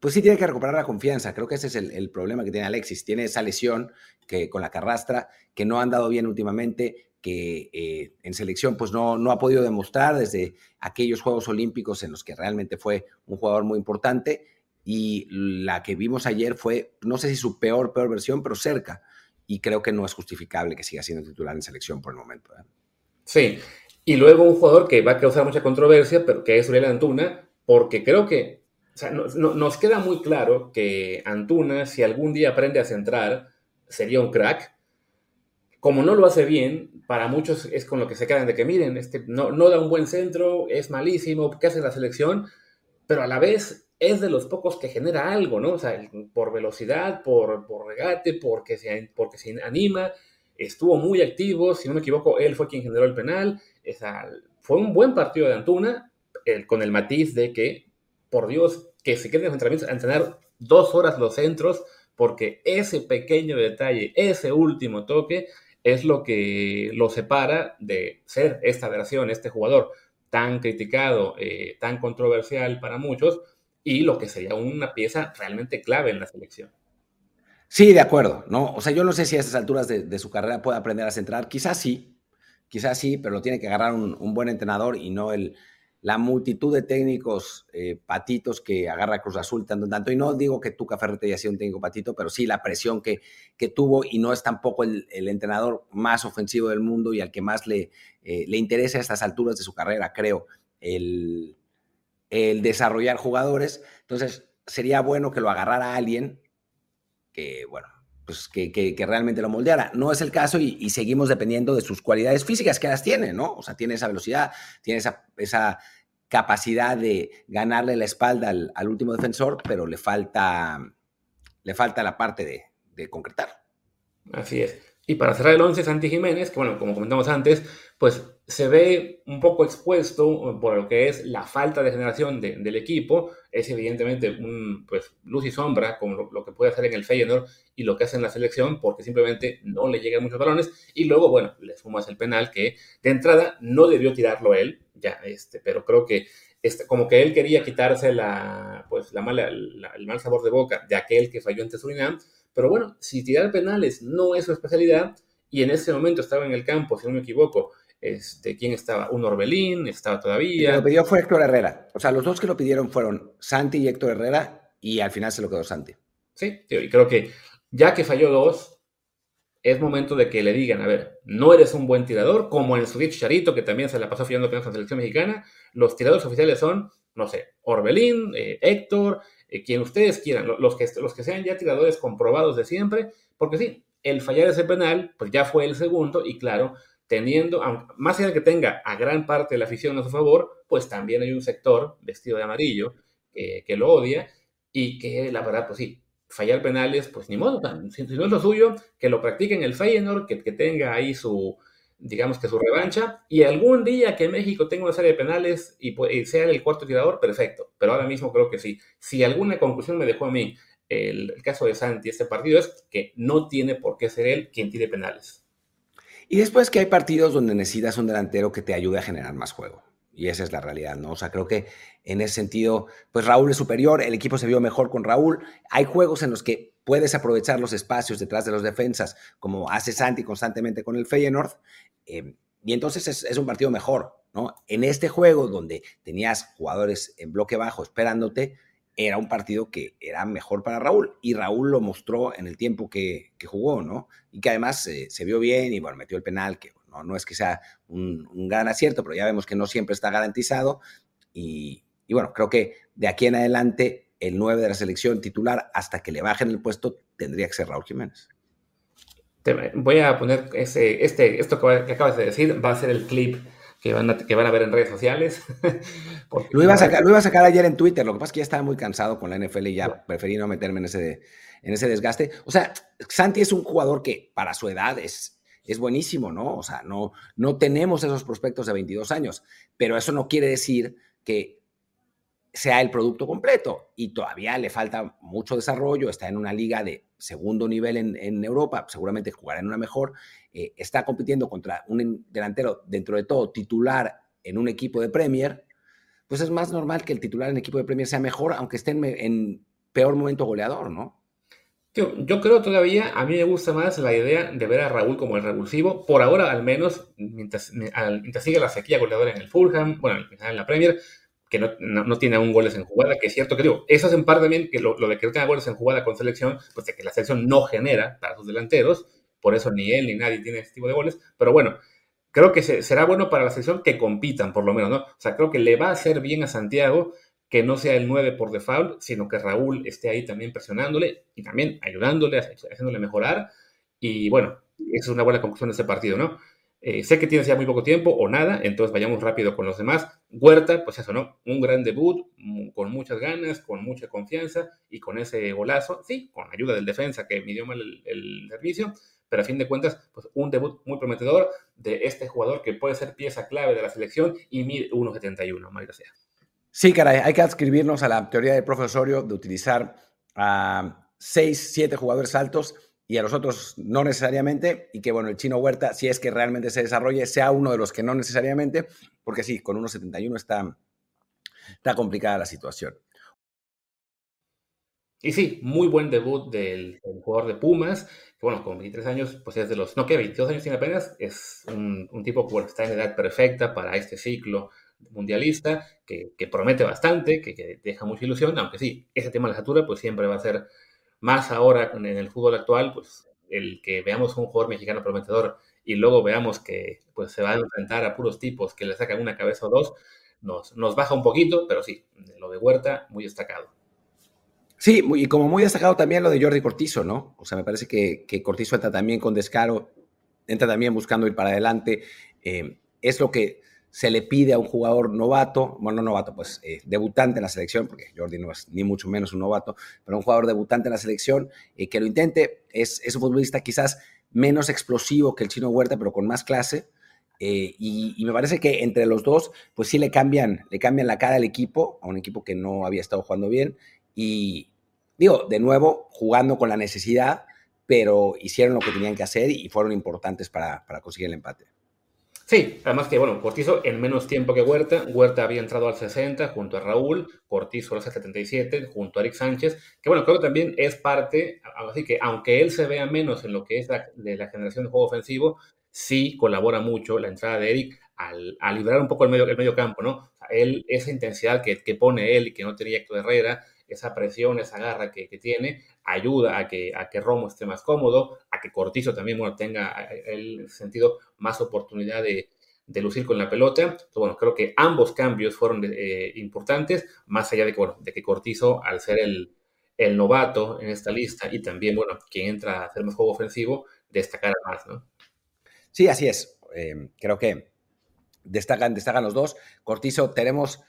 pues sí tiene que recuperar la confianza. Creo que ese es el, problema que tiene Alexis. Tiene esa lesión que, con la carrastra que no ha andado bien últimamente, que eh, en selección pues no, no ha podido demostrar desde aquellos Juegos Olímpicos en los que realmente fue un jugador muy importante y la que vimos ayer fue, no sé si su peor, peor versión, pero cerca. Y creo que no es justificable que siga siendo titular en selección por el momento. Sí, y luego un jugador que va a causar mucha controversia, pero que es Uriel Antuna, porque creo que o sea, nos queda muy claro que Antuna, si algún día aprende a centrar, sería un crack. Como no lo hace bien, para muchos es con lo que se quedan de que miren, este, no, no da un buen centro, es malísimo, ¿qué hace la selección? Pero a la vez es de los pocos que genera algo, ¿no? O sea, por velocidad, por, regate, porque se, porque se anima, estuvo muy activo, si no me equivoco, él fue quien generó el penal, fue un buen partido de Antuna, con el matiz de que, por Dios, que se queden los entrenamientos entrenar dos horas los centros, porque ese pequeño detalle, ese último toque, es lo que lo separa de ser esta versión, este jugador tan criticado, eh, tan controversial para muchos, y lo que sería una pieza realmente clave en la selección. Sí, de acuerdo, ¿no? O sea, yo no sé si a estas alturas de, su carrera puede aprender a centrar, quizás sí, quizás sí, pero lo tiene que agarrar un, buen entrenador y no el, la multitud de técnicos eh, patitos que agarra Cruz Azul tanto tanto. Y no digo que Tuca Ferretti haya sido un técnico patito, pero sí la presión que, que tuvo y no es tampoco el, entrenador más ofensivo del mundo y al que más le, eh, le interesa a estas alturas de su carrera, creo, el, el desarrollar jugadores. Entonces, sería bueno que lo agarrara alguien que, bueno, pues que, realmente lo moldeara. No es el caso y, seguimos dependiendo de sus cualidades físicas que las tiene, ¿no? O sea, tiene esa velocidad, tiene esa, esa capacidad de ganarle la espalda al, último defensor, pero le falta, le falta la parte de, de concretar. Así es. Y para cerrar el 11, Santi Jiménez, que bueno, como comentamos antes, pues se ve un poco expuesto por lo que es la falta de generación del equipo. Es evidentemente un, pues, luz y sombra, como lo, que puede hacer en el Feyenoord y lo que hace en la selección, porque simplemente no le llegan muchos balones. Y luego, bueno, le sumas el penal que de entrada no debió tirarlo él, ya, este, pero creo que este, como que él quería quitarse la, pues, la mala, el mal sabor de boca de aquel que falló ante Surinam pero bueno, si tirar penales no es su especialidad, y en ese momento estaba en el campo, si no me equivoco, este, ¿quién estaba? Un Orbelín, estaba todavía. lo pidió fue Héctor Herrera. O sea, los dos que lo pidieron fueron Santi y Héctor Herrera, y al final se lo quedó Santi. Sí, y creo que ya que falló dos, es momento de que le digan, a ver, no eres un buen tirador, como en su Charito, que también se la pasó fallando apenas con la selección mexicana. Los tiradores oficiales son, no sé, Orbelín, eh, Héctor, eh, quien ustedes quieran, los que, los que sean ya tiradores comprobados de siempre, porque sí, el fallar ese penal, pues ya fue el segundo y claro, teniendo, más allá de que tenga a gran parte de la afición a su favor, pues también hay un sector vestido de amarillo que lo odia y que la verdad, pues sí, fallar penales, pues ni modo, si, no es lo suyo, que lo practique en el Feyenoord, que, que tenga ahí su, digamos que su revancha, y algún día que México tenga una serie de penales y, sea el cuarto tirador, perfecto, pero ahora mismo creo que sí. Si alguna conclusión me dejó a mí el, el caso de Santi este partido es que no tiene por qué ser él quien tire penales. Y después que hay partidos donde necesitas un delantero que te ayude a generar más juego. Y esa es la realidad, ¿no? O sea, creo que en ese sentido, pues Raúl es superior, el equipo se vio mejor con Raúl. Hay juegos en los que puedes aprovechar los espacios detrás de los defensas, como hace Santi constantemente con el Feyenoord, eh, y entonces es, es, un partido mejor, ¿no? En este juego donde tenías jugadores en bloque bajo esperándote, era un partido que era mejor para Raúl, y Raúl lo mostró en el tiempo que, que jugó, ¿no? Y que además se vio bien y, bueno, metió el penal, que no, es que sea un, gran acierto, pero ya vemos que no siempre está garantizado. Y, bueno, creo que de aquí en adelante el 9 de la selección titular, hasta que le bajen el puesto, tendría que ser Raúl Jiménez. voy a poner ese, este, esto que, acabas de decir, va a ser el clip que van a, que van a ver en redes sociales. lo, iba a sacar, lo iba a sacar ayer en Twitter, lo que pasa es que ya estaba muy cansado con la NFL y ya preferí no meterme en ese, en ese desgaste. O sea, Santi es un jugador que para su edad es, es buenísimo, ¿no? O sea, no, no tenemos esos prospectos de 22 años, pero eso no quiere decir que sea el producto completo y todavía le falta mucho desarrollo, está en una liga de segundo nivel en, Europa, seguramente jugará en una mejor, eh, está compitiendo contra un delantero dentro de todo titular en un equipo de Premier, pues es más normal que el titular en equipo de Premier sea mejor, aunque esté en peor momento goleador, ¿no? Yo, creo todavía, a mí me gusta más la idea de ver a Raúl como el revulsivo, por ahora al menos, mientras, mientras sigue la sequía goleadora en el Fulham, bueno, en la Premier, que no, no, tiene aún goles en jugada, que es cierto que digo, eso es en parte también que lo, de que no tenga goles en jugada con selección, pues de que la selección no genera para sus delanteros, por eso ni él ni nadie tiene este tipo de goles, pero bueno, creo que será bueno para la selección que compitan, por lo menos, ¿no? O sea, creo que le va a hacer bien a Santiago que no sea el 9 por default, sino que Raúl esté ahí también presionándole y también ayudándole, haciéndole mejorar. Y bueno, esa es una buena conclusión de este partido, ¿no? Eh, sé que tienes ya muy poco tiempo o nada, entonces vayamos rápido con los demás. Huerta, pues eso, ¿no? Un gran debut, mm, con muchas ganas, con mucha confianza y con ese golazo, sí, con ayuda del defensa que midió mal el, el servicio, pero a fin de cuentas, pues un debut muy prometedor de este jugador que puede ser pieza clave de la selección y mide 1.71, María sea. Sí, caray, hay que adscribirnos a la teoría del profesorio de utilizar a seis, siete jugadores altos y a los otros no necesariamente, y que bueno, el chino Huerta, si es que realmente se desarrolle, sea uno de los que no necesariamente, porque sí, con 1.71 está, está complicada la situación. Y sí, muy buen debut del, jugador de Pumas, que bueno, con 23 años, pues es de los, no que 22 años tiene apenas, es un, tipo que está en edad perfecta para este ciclo mundialista, que, promete bastante, que, deja mucha ilusión, aunque sí, ese tema de la altura pues siempre va a ser más ahora en el fútbol actual, pues el que veamos un jugador mexicano prometedor y luego veamos que pues se va a enfrentar a puros tipos que le sacan una cabeza o dos, nos, nos baja un poquito, pero sí, lo de Huerta, muy destacado. Sí, y como muy destacado también lo de Jordi Cortizo, ¿no? O sea, me parece que, que Cortizo entra también con descaro, entra también buscando ir para adelante. Eh, es lo que se le pide a un jugador novato, bueno, no novato, pues eh, debutante en la selección, porque Jordi no es ni mucho menos un novato, pero un jugador debutante en la selección eh, que lo intente. Es, es, un futbolista quizás menos explosivo que el chino Huerta, pero con más clase. Eh, y, me parece que entre los dos, pues sí le cambian, le cambian la cara al equipo, a un equipo que no había estado jugando bien. Y digo, de nuevo, jugando con la necesidad, pero hicieron lo que tenían que hacer y fueron importantes para, para conseguir el empate. Sí, además que, bueno, Cortizo en menos tiempo que Huerta. Huerta había entrado al 60 junto a Raúl, Cortizo al 77 junto a Eric Sánchez, que bueno, creo que también es parte, así que aunque él se vea menos en lo que es la, de la generación de juego ofensivo, sí colabora mucho la entrada de Eric al, a librar un poco el medio, el medio campo, ¿no? él, esa intensidad que, que, pone él y que no tenía Héctor Herrera, esa presión, esa garra que, que, tiene, ayuda a que, a que Romo esté más cómodo, a que Cortizo también bueno, tenga el sentido más oportunidad de, de lucir con la pelota. Entonces, bueno, creo que ambos cambios fueron eh, importantes, más allá de, bueno, de que Cortizo, al ser el, el, novato en esta lista y también, bueno, quien entra a hacer más juego ofensivo, destacara más, ¿no? Sí, así es. eh, creo que destacan, destacan los dos. Cortizo, tenemos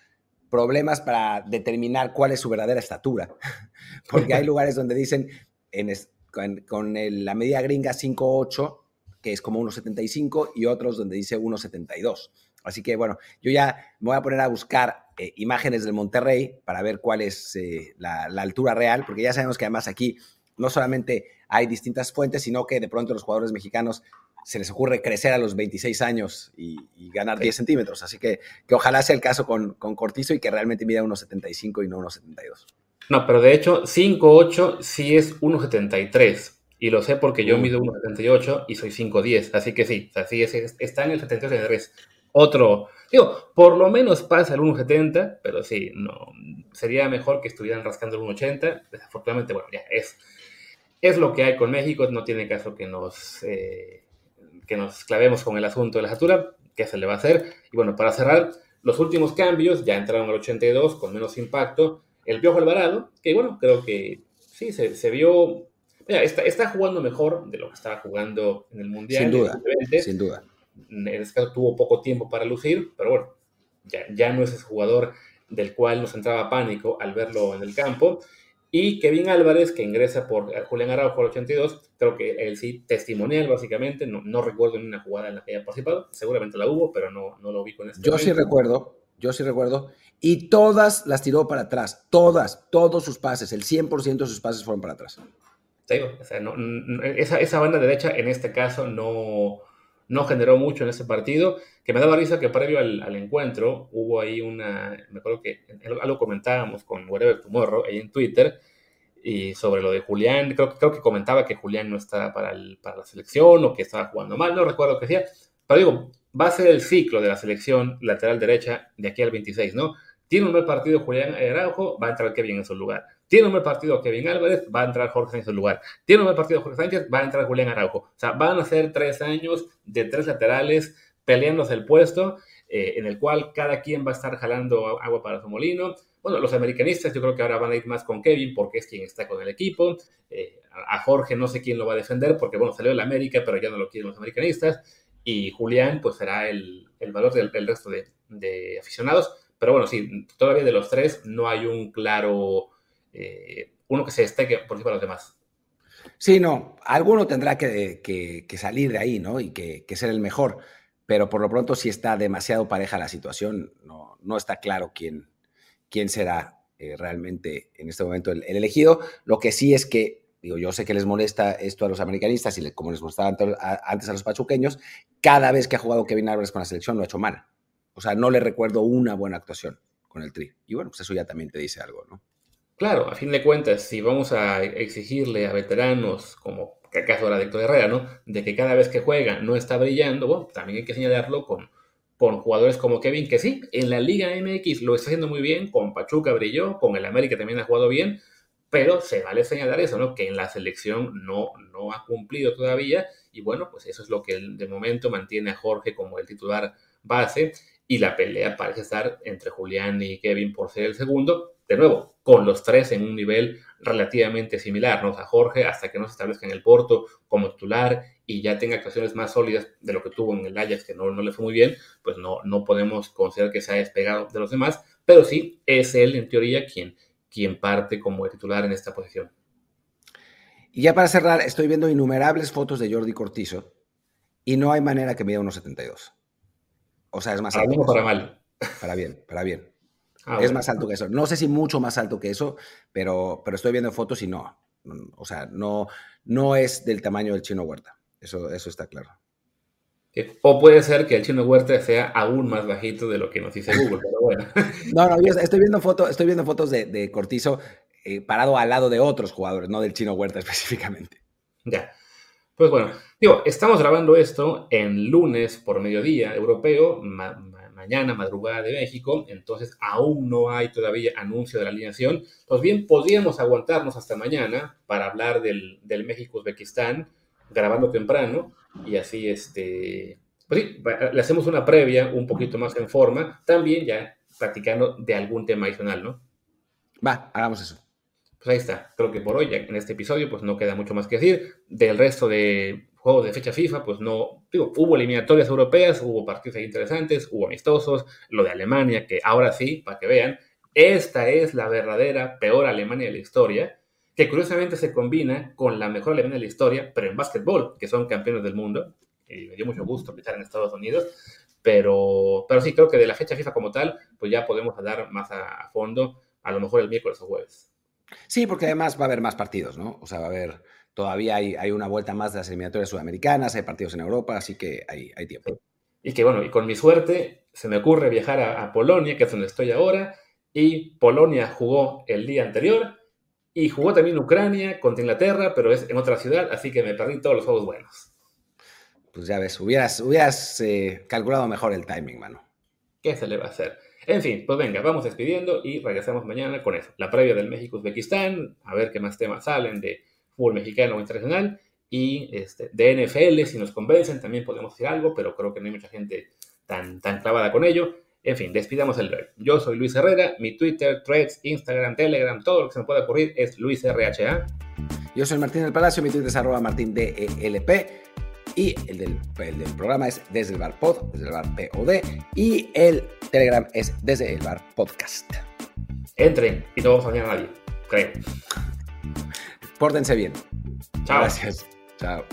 problemas para determinar cuál es su verdadera estatura, porque hay lugares donde dicen en, con, la medida gringa 5'8", que es como 1,75, y otros donde dice 1,72. Así que bueno, yo ya me voy a poner a buscar eh, imágenes del Monterrey para ver cuál es eh, la, altura real, porque ya sabemos que además aquí no solamente hay distintas fuentes, sino que de pronto los jugadores mexicanos se les ocurre crecer a los 26 años y, ganar 10 centímetros. Así que, que ojalá sea el caso con, con Cortizo y que realmente mida 1,75 y no 1,72. No, pero de hecho 5'8 sí es 1,73. Y lo sé porque yo mido 1,78 y soy 5'10. Así que sí, así es, está en el 73. Otro, digo, por lo menos pasa el 1,70, pero sí, no, sería mejor que estuvieran rascando el 1,80. Desafortunadamente, bueno, ya es, es lo que hay con México. No tiene caso que nos, eh, que nos clavemos con el asunto de la estatura, que se le va a hacer. Y bueno, para cerrar, los últimos cambios ya entraron al 82 con menos impacto el Piojo Alvarado, que bueno, creo que sí, se, vio, está, jugando mejor de lo que estaba jugando en el Mundial. Sin duda, sin duda. En este caso tuvo poco tiempo para lucir, pero bueno, ya, ya no es ese jugador del cual nos entraba pánico al verlo en el campo. Y Kevin Álvarez, que ingresa por Julián Araujo al 82, creo que él sí, testimonial básicamente, no, no recuerdo en una jugada en la que haya participado, seguramente la hubo, pero no, no lo vi con este. Yo sí recuerdo, yo sí recuerdo, y todas las tiró para atrás, todas, todos sus pases, el 100% de sus pases fueron para atrás. esa, esa, banda derecha en este caso no, no generó mucho en ese partido, que me daba risa que previo al, encuentro hubo ahí una, me acuerdo que algo comentábamos con Whatever Tomorrow ahí en Twitter, y sobre lo de Julián, creo, creo que comentaba que Julián no estaba para, para la selección o que estaba jugando mal, no recuerdo qué decía, pero digo, va a ser el ciclo de la selección lateral derecha de aquí al 26, ¿no? Tiene un mal partido Julián Araujo, va a entrar Kevin en su lugar. Tiene un mal partido Kevin Álvarez, va a entrar Jorge en su lugar. Tiene un mal partido Jorge Sánchez, va a entrar Julián Araujo. O sea, van a ser tres años de tres laterales peleándose el puesto, eh, en el cual cada quien va a estar jalando agua para su molino. Bueno, los americanistas yo creo que ahora van a ir más con Kevin porque es quien está con el equipo. Eh, a Jorge no sé quién lo va a defender porque, bueno, salió de la América, pero ya no lo quieren los americanistas. Y Julián, pues será el, valor del, resto de aficionados pero bueno, sí, todavía de los tres no hay un claro, eh, uno que se destaque por encima de los demás. Sí, no, alguno tendrá que, salir de ahí, ¿no? Y que, ser el mejor, pero por lo pronto si está demasiado pareja la situación, no, está claro quién, quién será eh, realmente en este momento el, elegido. Lo que sí es que, digo, yo sé que les molesta esto a los americanistas y como les molestaba antes a los pachuqueños, cada vez que ha jugado Kevin Álvarez con la selección lo ha hecho mal. O sea, no le recuerdo una buena actuación con el Tri. Y bueno, pues eso ya también te dice algo, ¿no? Claro, a fin de cuentas, si vamos a exigirle a veteranos, como que acaso era Héctor Herrera, ¿no? De que cada vez que juega no está brillando, bueno, también hay que señalarlo con, con jugadores como Kevin, que sí, en la Liga MX lo está haciendo muy bien, con Pachuca brilló, con el América también ha jugado bien, pero se vale señalar eso, ¿no? Que en la selección no, no ha cumplido todavía, y bueno, pues eso es lo que de momento mantiene a Jorge como el titular base y la pelea parece estar entre Julián y Kevin por ser el segundo. De nuevo, con los tres en un nivel relativamente similar, ¿no? O sea, Jorge, hasta que no se establezca en el Porto como titular y ya tenga actuaciones más sólidas de lo que tuvo en el Ajax, que no, no le fue muy bien, pues no, no podemos considerar que se haya despegado de los demás, pero sí es él, en teoría, quien, quien parte como titular en esta posición. Y ya para cerrar, estoy viendo innumerables fotos de Jordi Cortizo y no hay manera que mida unos 72. O sea, es más. Para para mal. Para bien, para bien. Ah, es más alto que eso. No sé si mucho más alto que eso, pero, pero estoy viendo fotos y no. O sea, no, no es del tamaño del chino Huerta. Eso, eso está claro. O puede ser que el chino Huerta sea aún más bajito de lo que nos dice Google, pero bueno. No, no, yo estoy viendo, foto, estoy viendo fotos de, Cortizo eh, parado al lado de otros jugadores, no del chino Huerta específicamente. Ya. Pues bueno, digo, estamos grabando esto en lunes por mediodía europeo, mañana madrugada de México, entonces aún no hay todavía anuncio de la alineación. Pues bien, podríamos aguantarnos hasta mañana para hablar del, México-Uzbekistán, grabando temprano, y así este, pues sí, le hacemos una previa un poquito más en forma, también ya practicando de algún tema adicional, ¿no? Va, hagamos eso pues ahí está. Creo que por hoy, en este episodio, pues no queda mucho más que decir. Del resto de juegos de fecha FIFA, pues no, digo, hubo eliminatorias europeas, hubo partidos interesantes, hubo amistosos, lo de Alemania, que ahora sí, para que vean, esta es la verdadera peor Alemania de la historia, que curiosamente se combina con la mejor Alemania de la historia, pero en básquetbol, que son campeones del mundo, y me dio mucho gusto estar en Estados Unidos, pero, pero sí, creo que de la fecha FIFA como tal, pues ya podemos hablar más a, fondo, a lo mejor el miércoles o jueves. Sí, porque además va a haber más partidos, ¿no? O sea, va a haber, todavía hay, hay una vuelta más de las eliminatorias sudamericanas, hay partidos en Europa, así que hay, hay tiempo. Y que bueno, y con mi suerte se me ocurre viajar a, a Polonia, que es donde estoy ahora, y Polonia jugó el día anterior, y jugó también Ucrania contra Inglaterra, pero es en otra ciudad, así que me perdí todos los juegos buenos pues ya ves, hubieras, hubieras eh, calculado mejor el timing, mano. ¿Qué se le va a hacer? En fin, pues venga, vamos despidiendo y regresamos mañana con eso. La previa del México-Uzbekistán, a ver qué más temas salen de fútbol mexicano o internacional y este, de NFL, si nos convencen, también podemos decir algo, pero creo que no hay mucha gente tan, tan clavada con ello. En fin, despidamos el rey. Yo soy Luis Herrera, mi Twitter, Threads, Instagram, Telegram, todo lo que se me pueda ocurrir es LuisRHA. Yo soy Martín del Palacio, mi Twitter es arroba martindelp. Y el del, programa es desde el bar pod, desde el bar POD. Y el Telegram es desde el bar podcast. Entren y no vamos a a nadie, creo. Pórtense bien. Chao. Gracias. Chao.